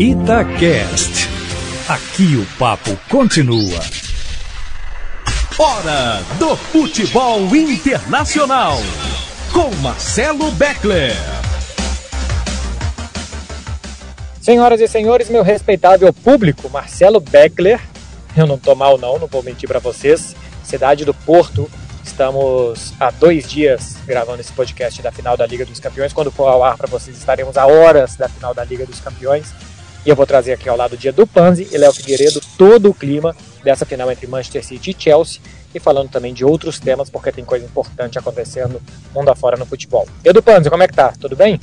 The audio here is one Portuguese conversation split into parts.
Itacast. Aqui o papo continua. Hora do futebol internacional. Com Marcelo Beckler. Senhoras e senhores, meu respeitável público, Marcelo Beckler. Eu não tô mal, não, não vou mentir para vocês. Cidade do Porto. Estamos há dois dias gravando esse podcast da final da Liga dos Campeões. Quando for ao ar para vocês, estaremos a horas da final da Liga dos Campeões. E eu vou trazer aqui ao lado dia do Panzi e Léo Figueiredo todo o clima dessa final entre Manchester City e Chelsea e falando também de outros temas, porque tem coisa importante acontecendo mundo afora no futebol. Edu Panzi, como é que tá? Tudo bem?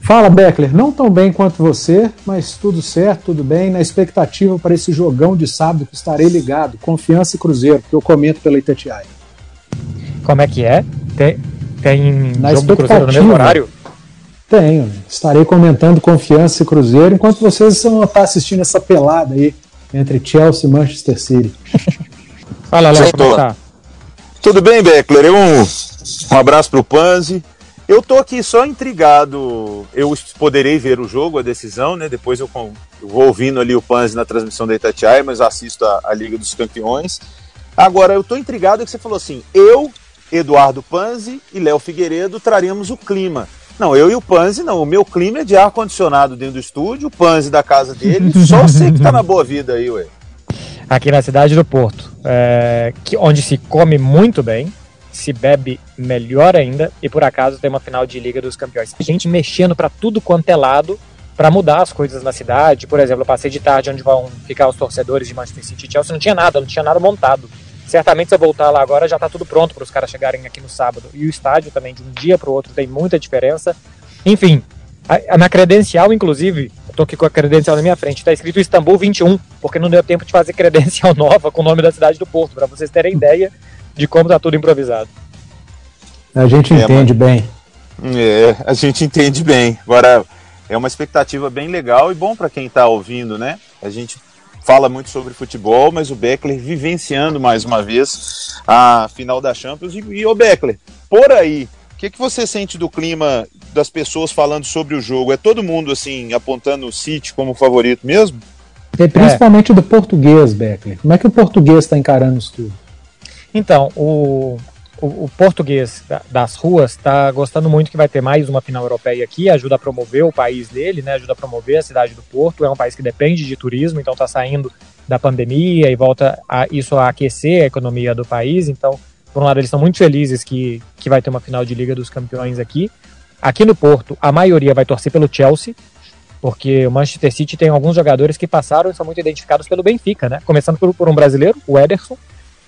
Fala, Beckler. Não tão bem quanto você, mas tudo certo, tudo bem. Na expectativa para esse jogão de sábado que estarei ligado. Confiança e Cruzeiro, que eu comento pela Itatiaia. Como é que é? Tem, tem Na jogo do Cruzeiro no mesmo horário? Tenho. Estarei comentando Confiança e Cruzeiro enquanto vocês vão estar assistindo essa pelada aí entre Chelsea e Manchester City. Fala, Léo, como é que tá? Tudo bem, Beckler? Eu, um, um abraço pro Panzi. Eu tô aqui só intrigado. Eu poderei ver o jogo, a decisão, né? Depois eu, eu vou ouvindo ali o Panzi na transmissão da Itatiaia, mas assisto a, a Liga dos Campeões. Agora, eu tô intrigado que você falou assim: eu, Eduardo Panzi e Léo Figueiredo traremos o clima. Não, eu e o Panzi não. O meu clima é de ar-condicionado dentro do estúdio, o Panzi da casa dele. Só você que tá na boa vida aí, ué. Aqui na cidade do Porto, é, que, onde se come muito bem, se bebe melhor ainda, e por acaso tem uma final de Liga dos Campeões. Gente mexendo para tudo quanto é lado para mudar as coisas na cidade. Por exemplo, eu passei de tarde onde vão ficar os torcedores de Manchester City e Chelsea, não tinha nada, não tinha nada montado. Certamente se eu voltar lá agora já está tudo pronto para os caras chegarem aqui no sábado. E o estádio também, de um dia para o outro, tem muita diferença. Enfim, a, a, na credencial, inclusive, eu tô aqui com a credencial na minha frente, está escrito Istambul 21, porque não deu tempo de fazer credencial nova com o nome da cidade do Porto, para vocês terem ideia de como tá tudo improvisado. A gente é, entende bem. É, a gente entende bem. Agora, é uma expectativa bem legal e bom para quem está ouvindo, né? A gente fala muito sobre futebol, mas o Beckler vivenciando mais uma vez a final da Champions. E, e o Beckler, por aí, o que, que você sente do clima das pessoas falando sobre o jogo? É todo mundo assim apontando o City como favorito mesmo? É principalmente é. do português, Beckler. Como é que o português está encarando isso tudo? Então, o, o, o português das ruas está gostando muito que vai ter mais uma final europeia aqui, ajuda a promover o país dele, né, ajuda a promover a cidade do Porto. É um país que depende de turismo, então está saindo da pandemia e volta a, isso a aquecer a economia do país. Então, por um lado, eles estão muito felizes que, que vai ter uma final de Liga dos Campeões aqui. Aqui no Porto, a maioria vai torcer pelo Chelsea, porque o Manchester City tem alguns jogadores que passaram e são muito identificados pelo Benfica, né? Começando por, por um brasileiro, o Ederson,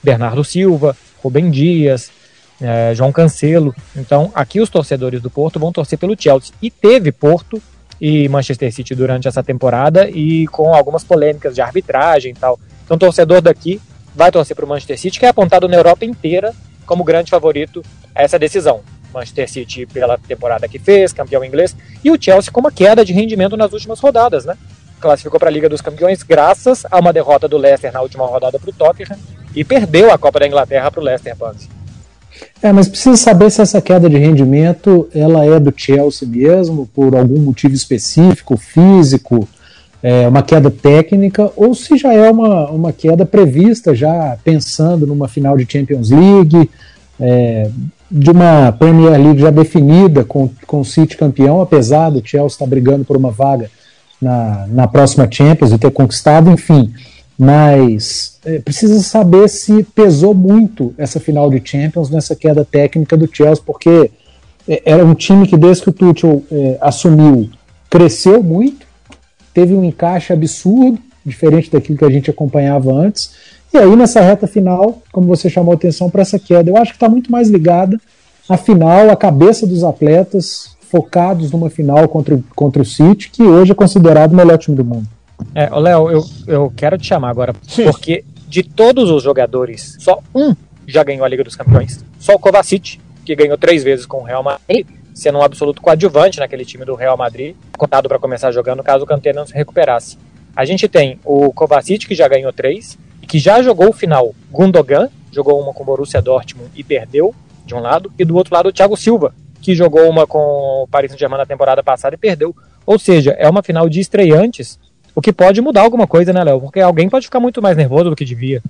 Bernardo Silva, Rubem Dias, é, João Cancelo. Então, aqui os torcedores do Porto vão torcer pelo Chelsea. E teve Porto e Manchester City durante essa temporada e com algumas polêmicas de arbitragem e tal. Então, o torcedor daqui vai torcer para o Manchester City, que é apontado na Europa inteira como grande favorito a essa decisão. Manchester City pela temporada que fez, campeão inglês, e o Chelsea com uma queda de rendimento nas últimas rodadas, né? Classificou para a Liga dos Campeões graças a uma derrota do Leicester na última rodada para o Tottenham e perdeu a Copa da Inglaterra para o Leicester, Panzi. É, mas precisa saber se essa queda de rendimento ela é do Chelsea mesmo, por algum motivo específico, físico, é, uma queda técnica, ou se já é uma, uma queda prevista, já pensando numa final de Champions League, é, de uma Premier League já definida com, com o City campeão, apesar do Chelsea estar brigando por uma vaga na, na próxima Champions e ter conquistado, enfim mas é, precisa saber se pesou muito essa final de Champions nessa queda técnica do Chelsea, porque é, era um time que desde que o Tuchel é, assumiu cresceu muito, teve um encaixe absurdo, diferente daquilo que a gente acompanhava antes, e aí nessa reta final, como você chamou atenção para essa queda, eu acho que está muito mais ligada à final, à cabeça dos atletas focados numa final contra, contra o City, que hoje é considerado o melhor time do mundo. É, Léo, eu, eu quero te chamar agora, Sim. porque de todos os jogadores, só um já ganhou a Liga dos Campeões. Só o Kovacic, que ganhou três vezes com o Real Madrid, sendo um absoluto coadjuvante naquele time do Real Madrid, contado para começar jogando caso o Kanté não se recuperasse. A gente tem o Kovacic, que já ganhou três, e que já jogou o final Gundogan, jogou uma com o Borussia Dortmund e perdeu, de um lado, e do outro lado o Thiago Silva, que jogou uma com o Paris Saint-Germain na temporada passada e perdeu. Ou seja, é uma final de estreantes O que pode mudar alguma coisa, né, Léo? Porque alguém pode ficar muito mais nervoso do que devia.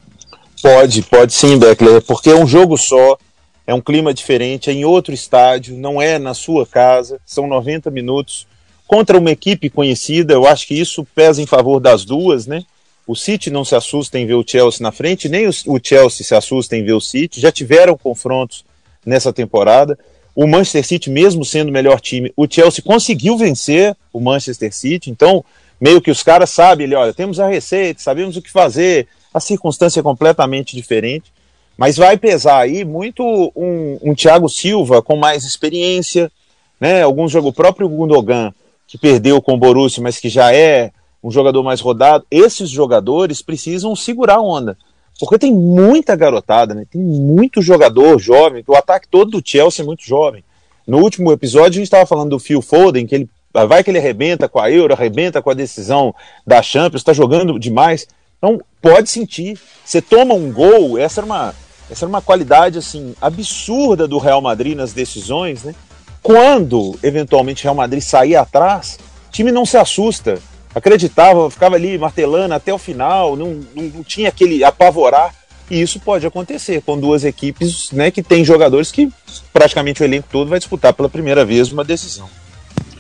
Pode, pode sim, Beckler, porque é um jogo só, é um clima diferente, é em outro estádio, não é na sua casa, são 90 minutos contra uma equipe conhecida. Eu acho que isso pesa em favor das duas, né? O City não se assusta em ver o Chelsea na frente, nem o Chelsea se assusta em ver o City. Já tiveram confrontos nessa temporada. O Manchester City, mesmo sendo o melhor time, o Chelsea conseguiu vencer o Manchester City. Então, meio que os caras sabem, ele, olha, temos a receita, sabemos o que fazer, a circunstância é completamente diferente. Mas vai pesar aí muito um, um Thiago Silva com mais experiência, né? Alguns jogos, o próprio Gundogan, que perdeu com o Borussia, mas que já é um jogador mais rodado, esses jogadores precisam segurar a onda. Porque tem muita garotada, né? tem muito jogador jovem, o ataque todo do Chelsea é muito jovem. No último episódio a gente estava falando do Phil Foden, que ele vai que ele arrebenta com a Euro, arrebenta com a decisão da Champions, está jogando demais. Então pode sentir. Você toma um gol, essa era uma, essa era uma qualidade assim absurda do Real Madrid nas decisões, né? Quando eventualmente o Real Madrid sair atrás, o time não se assusta acreditava, ficava ali martelando até o final, não, não, não, tinha aquele apavorar. E isso pode acontecer com duas equipes né, que tem jogadores que praticamente o elenco todo vai disputar pela primeira vez uma decisão.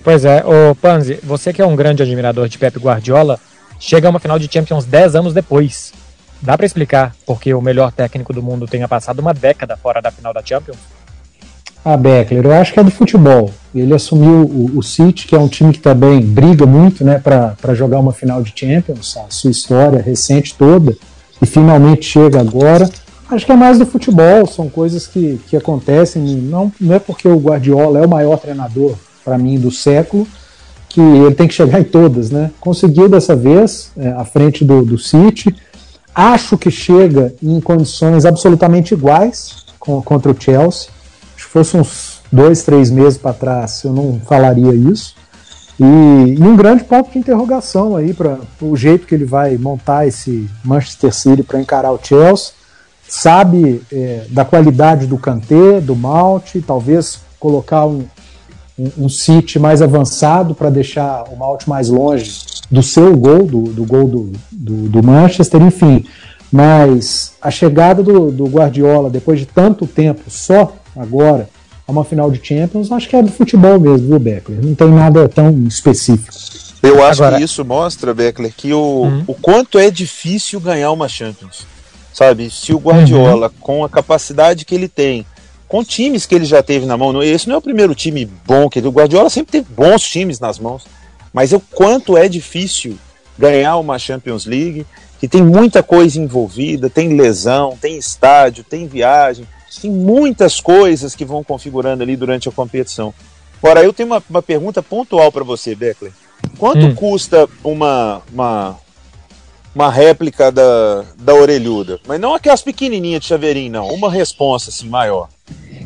Pois é, o Panzi, você que é um grande admirador de Pep Guardiola, chega a uma final de Champions 10 anos depois. Dá para explicar porque o melhor técnico do mundo tenha passado uma década fora da final da Champions? Ah, Beckler, eu acho que é do futebol. Ele assumiu o, o City, que é um time que também briga muito né, para jogar uma final de Champions, a sua história recente toda, e finalmente chega agora. Acho que é mais do futebol, são coisas que, que acontecem. Não, não é porque o Guardiola é o maior treinador, para mim, do século, que ele tem que chegar em todas. Né? Conseguiu dessa vez, é, à frente do, do City. Acho que chega em condições absolutamente iguais com, contra o Chelsea fosse uns dois, três meses para trás, eu não falaria isso. E, e, um grande ponto de interrogação aí para o jeito que ele vai montar esse Manchester City para encarar o Chelsea. Sabe é, da qualidade do Kanté, do Malte, talvez colocar um, um, um City mais avançado para deixar o Malte mais longe do seu gol, do, do gol do, do, do, Manchester, enfim. Mas a chegada do, do Guardiola, depois de tanto tempo só agora a uma final de Champions, acho que é do futebol mesmo, viu, Beckler? Não tem nada tão específico. Eu acho agora, que isso mostra, Beckler, que o, uhum. o quanto é difícil ganhar uma Champions. Sabe, se o Guardiola, uhum. com a capacidade que ele tem, com times que ele já teve na mão, esse não é o primeiro time bom que ele, o Guardiola sempre teve bons times nas mãos, mas o quanto é difícil ganhar uma Champions League, que tem muita coisa envolvida, tem lesão, tem estádio, tem viagem, tem muitas coisas que vão configurando ali durante a competição. Ora, eu tenho uma, uma pergunta pontual para você, Beckler. Quanto hum. custa uma, uma, uma réplica da, da orelhuda? Mas não aquelas pequenininhas de chaveirinho, não. Uma resposta assim maior.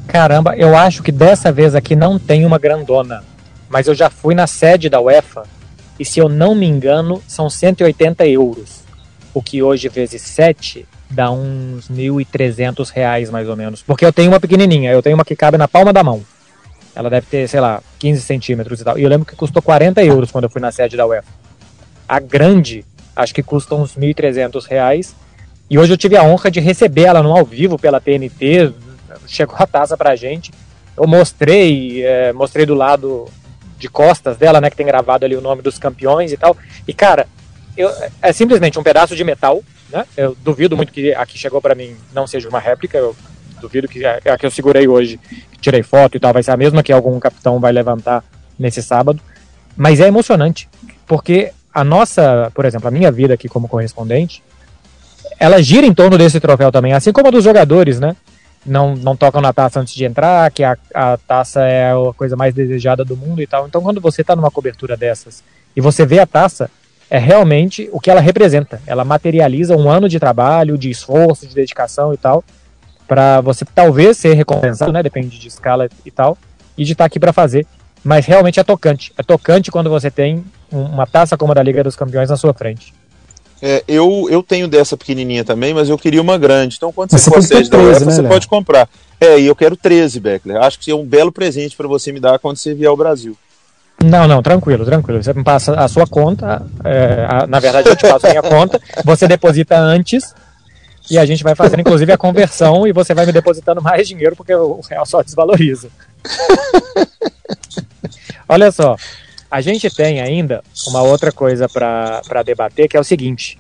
Caramba, eu acho que dessa vez aqui não tem uma grandona. Mas eu já fui na sede da UEFA e se eu não me engano, são 180 euros. O que hoje vezes 7 dá uns 1.300 reais mais ou menos. Porque eu tenho uma pequenininha, eu tenho uma que cabe na palma da mão. Ela deve ter, sei lá, 15 centímetros e tal. E eu lembro que custou 40 euros quando eu fui na sede da UEFA. A grande, acho que custa uns 1.300 reais. E hoje eu tive a honra de receber ela no ao vivo pela TNT. Chegou a taça pra gente. Eu mostrei, é, mostrei do lado de costas dela, né, que tem gravado ali o nome dos campeões e tal. E cara, eu, é simplesmente um pedaço de metal né? Eu duvido muito que a que chegou para mim não seja uma réplica. Eu duvido que a, a que eu segurei hoje, tirei foto e tal, vai ser a mesma que algum capitão vai levantar nesse sábado. Mas é emocionante, porque a nossa, por exemplo, a minha vida aqui como correspondente, ela gira em torno desse troféu também, assim como a dos jogadores, né? Não, não tocam na taça antes de entrar, que a, a taça é a coisa mais desejada do mundo e tal. Então, quando você está numa cobertura dessas e você vê a taça, é realmente o que ela representa. Ela materializa um ano de trabalho, de esforço, de dedicação e tal, para você talvez ser recompensado, né? Depende de escala e tal, e de estar tá aqui para fazer. Mas realmente é tocante. É tocante quando você tem uma taça como a da Liga dos Campeões na sua frente. É, eu, eu tenho dessa pequenininha também, mas eu queria uma grande. Então, quando você, for sede da UEFA, né, você pode comprar. É, e eu quero 13, Beckler. Acho que é um belo presente para você me dar quando você vier ao Brasil. Não, não, tranquilo, tranquilo. Você me passa a sua conta, é, a, na verdade eu te passo a minha conta, você deposita antes e a gente vai fazer inclusive a conversão e você vai me depositando mais dinheiro porque o real só desvaloriza. Olha só, a gente tem ainda uma outra coisa para debater que é o seguinte: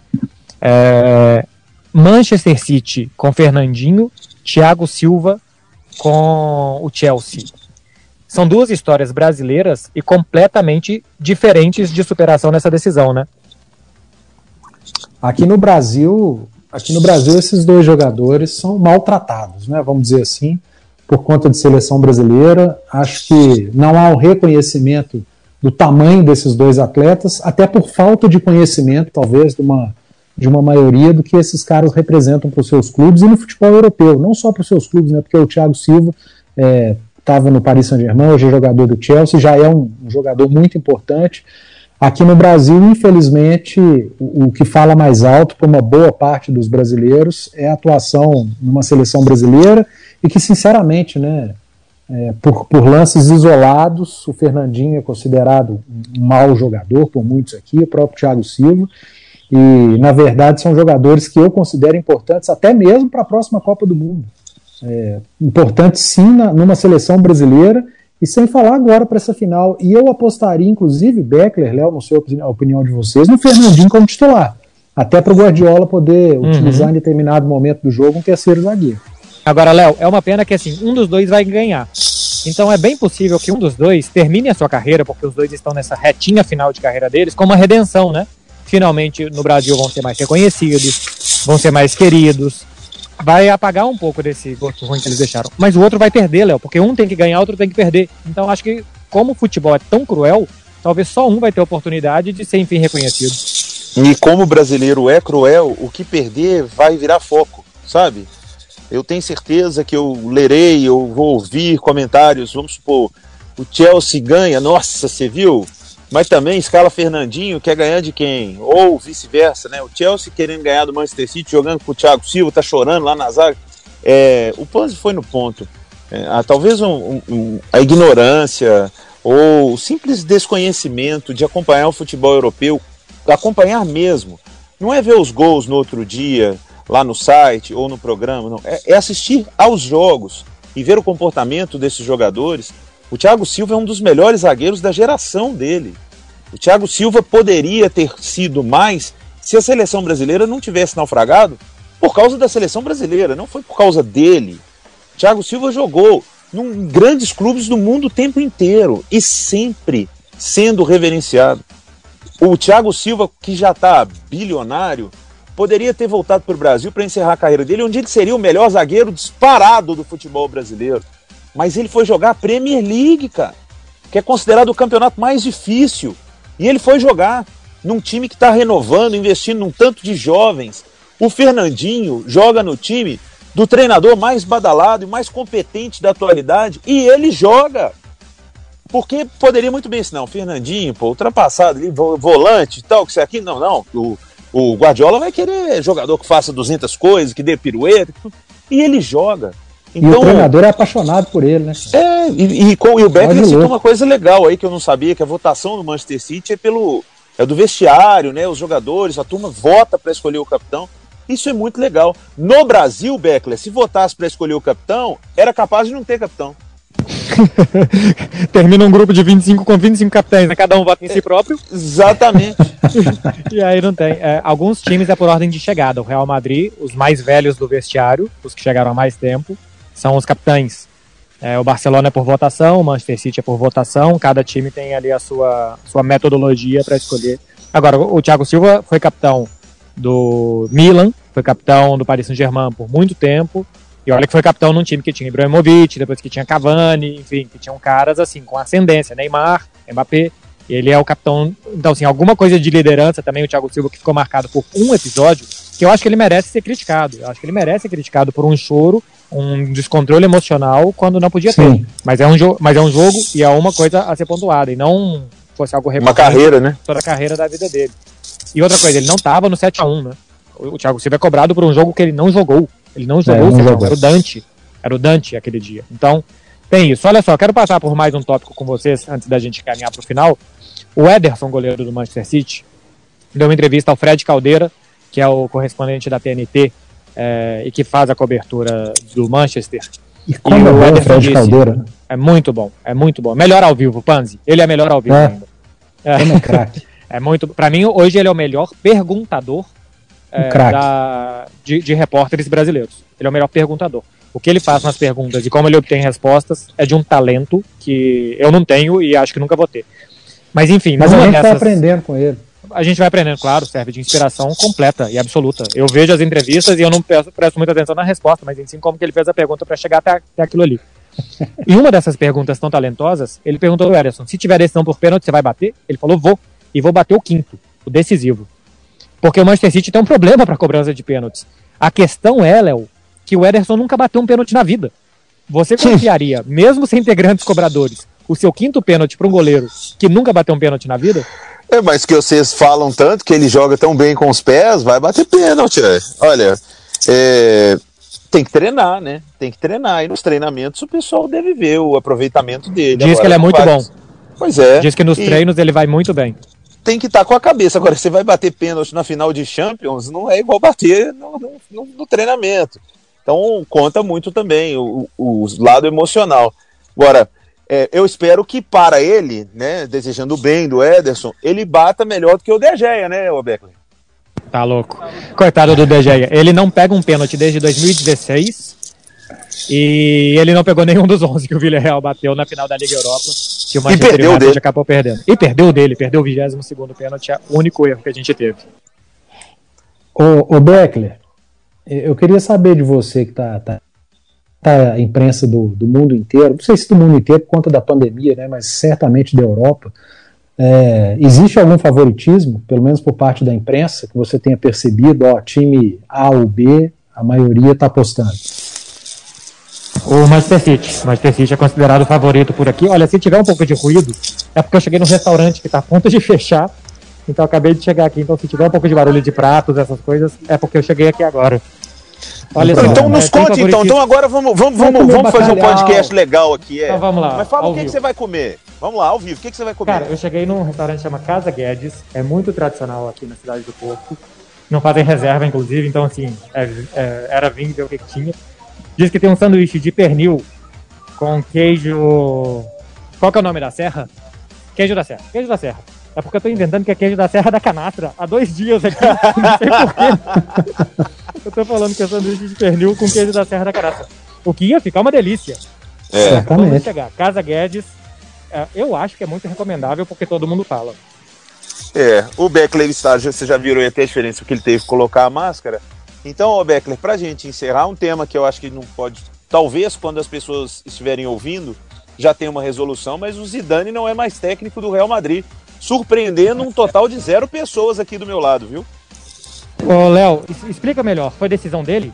é, Manchester City com Fernandinho, Thiago Silva com o Chelsea. São duas histórias brasileiras e completamente diferentes de superação nessa decisão, né? Aqui no Brasil, aqui no Brasil esses dois jogadores são maltratados, né? Vamos dizer assim, por conta de seleção brasileira. Acho que não há um reconhecimento do tamanho desses dois atletas, até por falta de conhecimento, talvez, de uma, de uma maioria do que esses caras representam para os seus clubes e no futebol europeu, não só para os seus clubes, né? Porque o Thiago Silva é, estava no Paris Saint-Germain, hoje é jogador do Chelsea, já é um, um, jogador muito importante. Aqui no Brasil, infelizmente, o, o que fala mais alto para uma boa parte dos brasileiros é a atuação numa seleção brasileira e que, sinceramente, né, é, por, por, lances isolados, o Fernandinho é considerado um mau jogador por muitos aqui, o próprio Thiago Silva, e na verdade são jogadores que eu considero importantes até mesmo para a próxima Copa do Mundo é, importante sim na, numa seleção brasileira e sem falar agora para essa final. E eu apostaria, inclusive, Beckler, Léo, não sei a opinião de vocês, no Fernandinho como titular. Até para o Guardiola poder uhum. utilizar em determinado momento do jogo um terceiro zagueiro. Agora, Léo, é uma pena que assim, um dos dois vai ganhar. Então é bem possível que um dos dois termine a sua carreira, porque os dois estão nessa retinha final de carreira deles, com uma redenção, né? Finalmente no Brasil vão ser mais reconhecidos, vão ser mais queridos, vai apagar um pouco desse gosto ruim que eles deixaram. Mas o outro vai perder, Léo, porque um tem que ganhar, outro tem que perder. Então acho que, como o futebol é tão cruel, talvez só um vai ter oportunidade de ser, enfim, reconhecido. E como o brasileiro é cruel, o que perder vai virar foco, sabe? Eu tenho certeza que eu lerei, eu vou ouvir comentários, vamos supor, o Chelsea ganha, nossa, você viu? mas também escala Fernandinho, quer ganhar de quem? Ou vice-versa, né? O Chelsea querendo ganhar do Manchester City, jogando com o Thiago Silva, tá chorando lá na zaga. É, o Panzi foi no ponto. É, ah, talvez um, um, a ignorância ou o simples desconhecimento de acompanhar o futebol europeu, acompanhar mesmo. Não é ver os gols no outro dia, lá no site ou no programa, não. É, é assistir aos jogos e ver o comportamento desses jogadores o Thiago Silva é um dos melhores zagueiros da geração dele. O Thiago Silva poderia ter sido mais se a seleção brasileira não tivesse naufragado por causa da seleção brasileira, não foi por causa dele. O Thiago Silva jogou em grandes clubes do mundo o tempo inteiro e sempre sendo reverenciado. O Thiago Silva, que já está bilionário, poderia ter voltado para o Brasil para encerrar a carreira dele, onde ele seria o melhor zagueiro disparado do futebol brasileiro. Mas ele foi jogar a Premier League, cara, que é considerado o campeonato mais difícil. E ele foi jogar num time que está renovando, investindo num tanto de jovens. O Fernandinho joga no time do treinador mais badalado e mais competente da atualidade e ele joga. Porque poderia muito bem, não, Fernandinho, pô, ultrapassado volante tal, que isso aqui, não, não. O, o Guardiola vai querer jogador que faça 200 coisas, que dê pirueta, e ele joga. Então, e o então, treinador é apaixonado por ele, né? É, e, e, com, e o Beckler citou uma coisa legal aí que eu não sabia, que a votação do Manchester City é pelo é do vestiário, né? Os jogadores, a turma vota para escolher o capitão. Isso é muito legal. No Brasil, Beckler, se votasse para escolher o capitão, era capaz de não ter capitão. Termina um grupo de 25 com 25 capitães, né? cada um vota em si próprio. Exatamente. e aí não tem. É, alguns times é por ordem de chegada. O Real Madrid, os mais velhos do vestiário, os que chegaram há mais tempo são os capitães. É, o Barcelona é por votação, o Manchester City é por votação, cada time tem ali a sua, sua metodologia para escolher. Agora, o Thiago Silva foi capitão do Milan, foi capitão do Paris Saint-Germain por muito tempo, e olha que foi capitão num time que tinha Ibrahimovic, depois que tinha Cavani, enfim, que tinham caras assim, com ascendência, Neymar, Mbappé, ele é o capitão. Então, assim, alguma coisa de liderança também, o Thiago Silva, que ficou marcado por um episódio, que eu acho que ele merece ser criticado. Eu acho que ele merece ser criticado por um choro um descontrole emocional quando não podia Sim. ter. Mas é, um mas é um jogo e é uma coisa a ser pontuada, e não fosse algo Uma carreira, né? Toda a carreira da vida dele. E outra coisa, ele não estava no 7x1, né? O Thiago Silva é cobrado por um jogo que ele não jogou. Ele não jogou, é, não jogou. era o Dante. Era o Dante aquele dia. Então, Tem isso. Olha só, quero passar por mais um tópico com vocês antes da gente caminhar para o final. O Ederson, goleiro do Manchester City, deu uma entrevista ao Fred Caldeira, que é o correspondente da TNT é, e que faz a cobertura do Manchester. E como e é o Fred disse, Caldeira. É muito bom, é muito bom. Melhor ao vivo, Panzi. Ele é melhor ao vivo é. ainda. É, é muito. Para mim, hoje ele é o melhor perguntador é, da, de, de repórteres brasileiros. Ele é o melhor perguntador. O que ele faz nas perguntas e como ele obtém respostas é de um talento que eu não tenho e acho que nunca vou ter. Mas enfim, mas a gente está aprendendo com ele. A gente vai aprendendo, claro, serve de inspiração completa e absoluta. Eu vejo as entrevistas e eu não presto, presto muita atenção na resposta, mas sim como que ele fez a pergunta para chegar até, até aquilo ali. e uma dessas perguntas tão talentosas, ele perguntou ao Ederson: se tiver decisão por pênalti, você vai bater? Ele falou: vou. E vou bater o quinto, o decisivo. Porque o Manchester City tem um problema para cobrança de pênaltis. A questão é, Léo, que o Ederson nunca bateu um pênalti na vida. Você confiaria, mesmo sem ter grandes cobradores, o seu quinto pênalti para um goleiro que nunca bateu um pênalti na vida? É, mas que vocês falam tanto que ele joga tão bem com os pés, vai bater pênalti. É. Olha, é, tem que treinar, né? Tem que treinar. E nos treinamentos o pessoal deve ver o aproveitamento dele. Diz Agora, que ele é muito bom. Pois é. Diz que nos e... treinos ele vai muito bem. Tem que estar tá com a cabeça. Agora, você vai bater pênalti na final de Champions, não é igual bater no, no, no treinamento. Então conta muito também o, o, o lado emocional. Agora, é, eu espero que para ele, né, desejando bem do Ederson, ele bata melhor do que o De Gea, né, o Beckler? Tá louco. Coitado do De Gea. Ele não pega um pênalti desde 2016 e ele não pegou nenhum dos 11 que o Villarreal bateu na final da Liga Europa, que o Manchester United acabou perdendo. E perdeu dele, perdeu o 22 segundo pênalti, é o único erro que a gente teve. Ô, ô Beckler, eu queria saber de você que tá, tá, tá a imprensa do, do mundo inteiro, não sei se do mundo inteiro por conta da pandemia, né, mas certamente da Europa. É, existe algum favoritismo, pelo menos por parte da imprensa, que você tenha percebido, ó, time A ou B, a maioria está apostando? O Manchester City. O Manchester City é considerado o favorito por aqui. Olha, se tiver um pouco de ruído, é porque eu cheguei no restaurante que está a ponto de fechar. Então acabei de chegar aqui. Então se tiver um pouco de barulho de pratos, essas coisas, é porque eu cheguei aqui agora. Olha então, só, então nos conte então. Então agora vamos, vamos, vamos, vamos fazer um podcast legal aqui. É. Então vamos lá. Mas fala o que, que, você vai comer. Vamos lá, ao vivo. O que, que você vai comer? Cara, eu cheguei num restaurante que chama Casa Guedes. É muito tradicional aqui na cidade do Porto. Não fazem reserva, inclusive. Então, assim, é, é, era vir ver o que, que tinha. Diz que tem um sanduíche de pernil com queijo. Qual que é o nome da serra? Queijo da serra. Queijo da serra. É porque eu tô inventando que é queijo da Serra da Canastra há dois dias aqui. Não sei porquê. Eu tô falando que é sanduíche de pernil com queijo da Serra da Canastra. O que ia ficar uma delícia. É. Vamos chegar. Casa Guedes, é, eu acho que é muito recomendável porque todo mundo fala. É, o Beckler está, você já viram até a diferença que ele teve que colocar a máscara. Então, ô Beckler, pra gente encerrar, um tema que eu acho que não pode, talvez quando as pessoas estiverem ouvindo, já tem uma resolução, mas o Zidane não é mais técnico do Real Madrid, surpreendendo um total de zero pessoas aqui do meu lado, viu? Ô, Léo, explica melhor, foi decisão dele?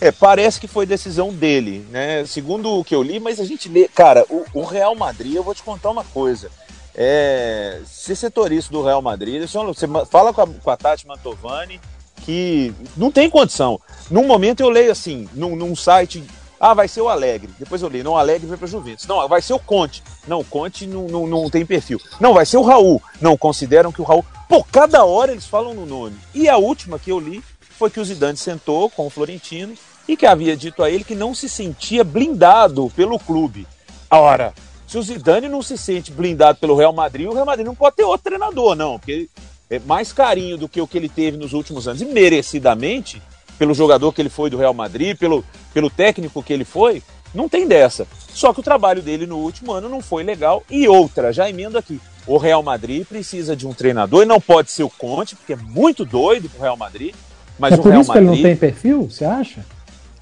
É, parece que foi decisão dele, né? Segundo o que eu li, mas a gente lê. Cara, o, o Real Madrid, eu vou te contar uma coisa. É, ser setorista do Real Madrid, você fala com a, com a Tati Mantovani que não tem condição. Num momento eu leio assim, num, num site ah, vai ser o Alegre. Depois eu li, não, o Alegre vai para Juventus. Não, vai ser o Conte. Não, o Conte não, não, não tem perfil. Não, vai ser o Raul. Não, consideram que o Raul. Pô, cada hora eles falam no nome. E a última que eu li foi que o Zidane sentou com o Florentino e que havia dito a ele que não se sentia blindado pelo clube. Ora, se o Zidane não se sente blindado pelo Real Madrid, o Real Madrid não pode ter outro treinador, não, porque mais carinho do que o que ele teve nos últimos anos, e merecidamente, pelo jogador que ele foi do Real Madrid, pelo, pelo técnico que ele foi, não tem dessa. Só que o trabalho dele no último ano não foi legal. E outra, já emendo aqui. O Real Madrid precisa de um treinador e não pode ser o Conte, porque é muito doido pro Real Madrid. Mas é o por Real isso Madrid... que ele não tem perfil, você acha?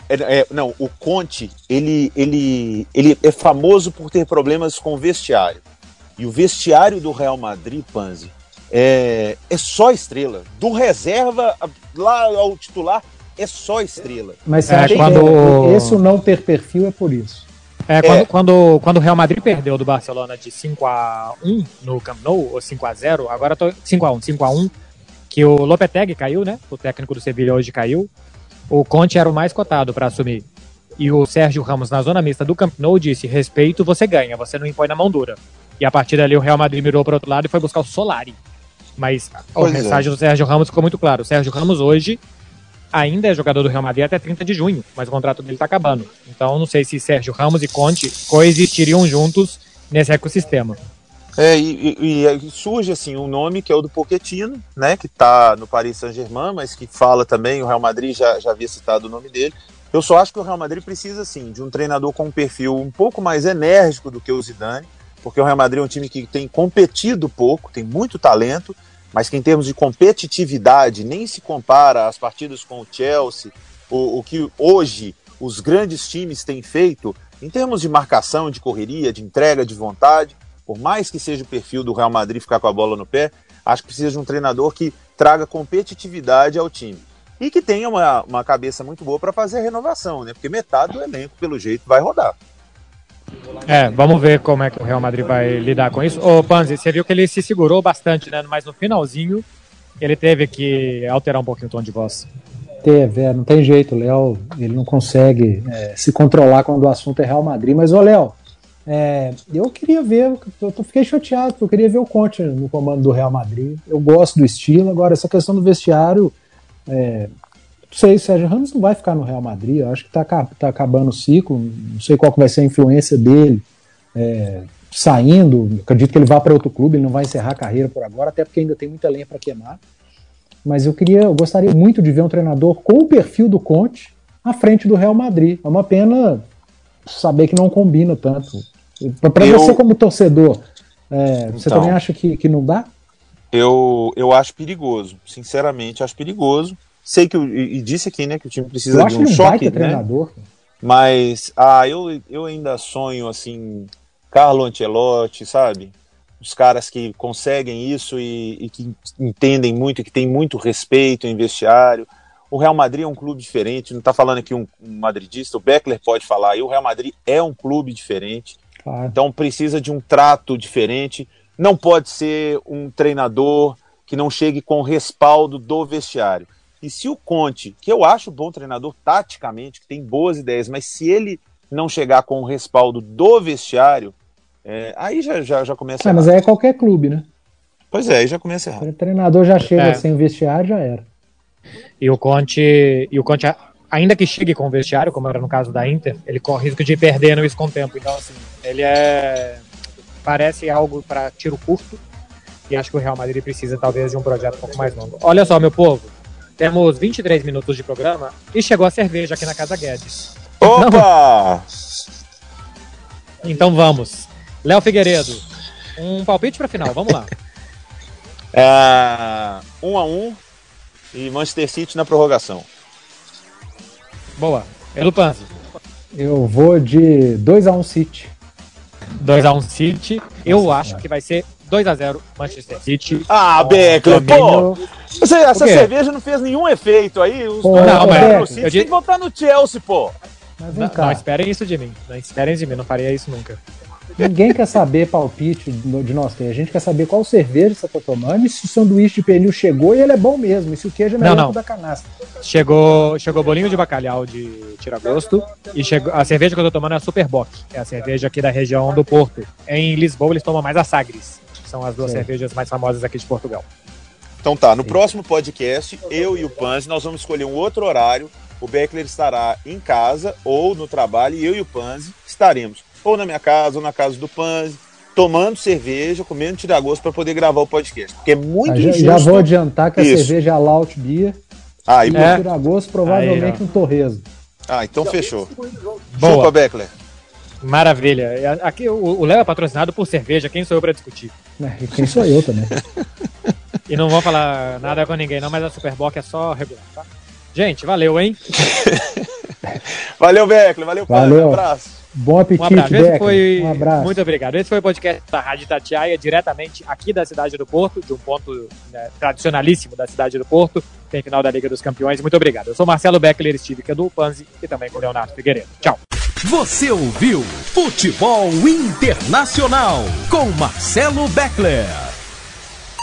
É, é, não, o Conte, ele, ele, ele é famoso por ter problemas com o vestiário. E o vestiário do Real Madrid, Panzi, é, é só estrela. Do reserva lá ao titular, é só estrela. Mas você é, acha quando... que esse não ter perfil é por isso? É, quando, é. quando, quando o Real Madrid perdeu do Barcelona de 5x1 no Camp Nou, ou 5x0, agora tô 5x1, 5x1, que o Lopetegui caiu, né? O técnico do Sevilla hoje caiu. O Conte era o mais cotado para assumir. E o Sérgio Ramos, na zona mista do Camp Nou, disse: respeito, você ganha, você não impõe na mão dura. E a partir dali o Real Madrid mirou para outro lado e foi buscar o Solari. Mas Pois a é. mensagem do Sérgio Ramos ficou muito clara. O Sérgio Ramos hoje ainda é jogador do Real Madrid até 30 de junho, mas o contrato dele está acabando. Então não sei se Sérgio Ramos e Conte coexistiriam juntos nesse ecossistema. É, e, e- surge assim um nome que é o do Pochettino, né, que tá no Paris Saint-Germain, mas que fala também, o Real Madrid já, já havia citado o nome dele. Eu só acho que o Real Madrid precisa assim de um treinador com um perfil um pouco mais enérgico do que o Zidane, porque o Real Madrid é um time que tem competido pouco, tem muito talento, mas que em termos de competitividade nem se compara às partidas com o Chelsea, o, o que hoje os grandes times têm feito em termos de marcação, de correria, de entrega, de vontade por mais que seja o perfil do Real Madrid ficar com a bola no pé, acho que precisa de um treinador que traga competitividade ao time. E que tenha uma, uma cabeça muito boa para fazer a renovação, né? Porque metade do elenco, pelo jeito, vai rodar. É, vamos ver como é que o Real Madrid vai lidar com isso. Ô, Panzi, você viu que ele se segurou bastante, né? Mas no finalzinho ele teve que alterar um pouquinho o tom de voz. Teve, é, não tem jeito, Léo, ele não consegue é, se controlar quando o assunto é Real Madrid. Mas, ô Léo, é, eu queria ver, eu fiquei chateado, eu queria ver o Conte no comando do Real Madrid. Eu gosto do estilo, agora essa questão do vestiário, é, sei, Sérgio Ramos não vai ficar no Real Madrid, eu acho que tá, aca- tá acabando o ciclo, não sei qual que vai ser a influência dele é, saindo, acredito que ele vá para outro clube, ele não vai encerrar a carreira por agora, até porque ainda tem muita lenha para queimar. Mas eu queria, eu gostaria muito de ver um treinador com o perfil do Conte à frente do Real Madrid. É uma pena saber que não combina tanto. Para Eu- você como torcedor, é, você Então. também acha que, que não dá? Eu, eu acho perigoso, sinceramente, acho perigoso. Sei que, e, disse aqui, né, que o time precisa Eu de um choque, né? treinador. Mas, ah, eu, eu ainda sonho, assim, Carlo Ancelotti, sabe? Os caras que conseguem isso e, e que entendem muito, e que têm muito respeito em vestiário. O Real Madrid é um clube diferente, não está falando aqui um, um madridista, o Beckler pode falar, e o Real Madrid é um clube diferente, Claro. então precisa de um trato diferente. Não pode ser um treinador que não chegue com respaldo do vestiário. E se o Conte, que eu acho bom treinador taticamente, que tem boas ideias, mas se ele não chegar com o respaldo do vestiário, é, aí já, já, já começa mas errado. aí é qualquer clube, né? Pois é, aí já começa errado. O treinador já chega É. sem o vestiário, já era. E o Conte, e o Conte, ainda que chegue com o vestiário, como era no caso da Inter, ele corre risco de perder no isso com o tempo. Então, assim, ele é. Parece algo para tiro curto. E acho que o Real Madrid precisa, talvez, de um projeto um pouco mais longo. Olha só, meu povo. Temos 23 minutos de programa e chegou a cerveja aqui na Casa Guedes. Opa! Então vamos. Léo Figueiredo, um palpite para final, vamos lá. É, um a um e Manchester City na prorrogação. Boa. Edu Panzi, Eu vou de 2x1 City. 2x1 City. Eu acho que vai ser 2x0 Manchester City. Ah, Com Beckler, pô! Essa quê? cerveja não fez nenhum efeito aí. Os Pô, dois não, mas no eu tem que votar no Chelsea, pô. Mas vem Não, cá, não esperem isso de mim. Não esperem de mim, não faria isso nunca. ninguém quer saber palpite de nós três. A gente quer saber qual cerveja você tá tomando e se o sanduíche de pernil chegou e ele é bom mesmo. E se o queijo é melhor Não, não. que o da canastra. Chegou, chegou bolinho de bacalhau de tiragosto e chegou, a cerveja que eu tô tomando é a Superbock, que é a cerveja aqui da região do Porto. Em Lisboa eles tomam mais a Sagres, que são as duas Sim. cervejas mais famosas aqui de Portugal. Então tá, no próximo podcast, eu e o Panzi, nós vamos escolher um outro horário. O Beckler estará em casa ou no trabalho e eu e o Panzi estaremos ou na minha casa ou na casa do Panzi, tomando cerveja, comendo tiragosto para poder gravar o podcast. Porque é muito Ah, já, injusto. já vou adiantar que a Isso. cerveja é a Laut Beer Ah, e- É. o Tiragosto provavelmente Aí, um torresmo. ah, então fechou. Boa. Chupa, Beckler. Maravilha. Aqui o Léo é patrocinado por cerveja, quem sou eu para discutir? E quem sou eu também. E não vou falar nada com ninguém não, mas a Superbock é só regular, tá? Gente, valeu, hein? Valeu, Beckler. Valeu. Valeu. Um abraço. Bom Um apetite, abraço. Esse Becker. foi... Um abraço. Muito obrigado. Esse foi o podcast da Rádio Tatiaia, diretamente aqui da cidade do Porto, de um ponto né, tradicionalíssimo da cidade do Porto. Tem final da Liga dos Campeões. Muito obrigado. Eu sou Marcelo Beckler, estive aqui do Panzi e também com o Leonardo Figueiredo. Tchau. Você ouviu Futebol Internacional com Marcelo Beckler.